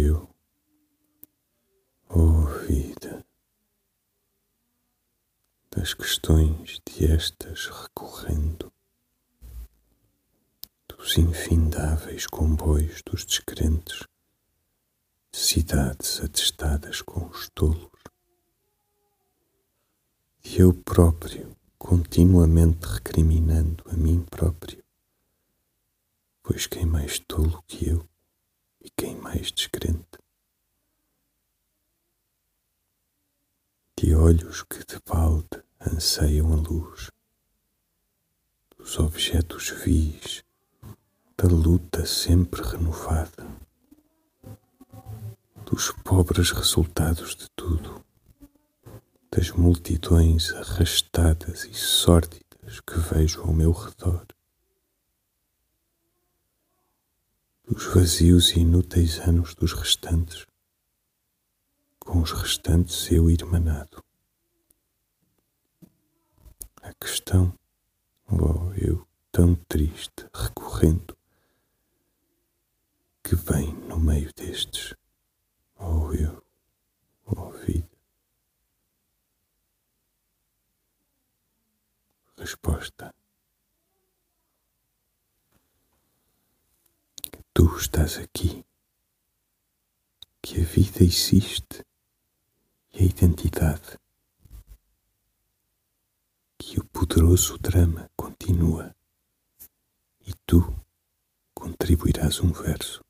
eu, Oh vida, das questões de estas recorrendo, dos infindáveis comboios dos descrentes, cidades atestadas com os tolos, e eu próprio continuamente recriminando a mim próprio, pois quem mais tolo que mais descrente. De olhos que de balde anseiam a luz, dos objetos vis, da luta sempre renovada, dos pobres resultados de tudo das multidões arrastadas e sórdidas que vejo ao meu redor, dos vazios e inúteis anos dos restantes, com os restantes eu irmanado. A questão, oh eu tão triste, recorrendo, que vem no meio destes, oh eu, oh vida. resposta. Tu estás aqui, que a vida existe e a identidade, que o poderoso drama continua e tu contribuirás um verso.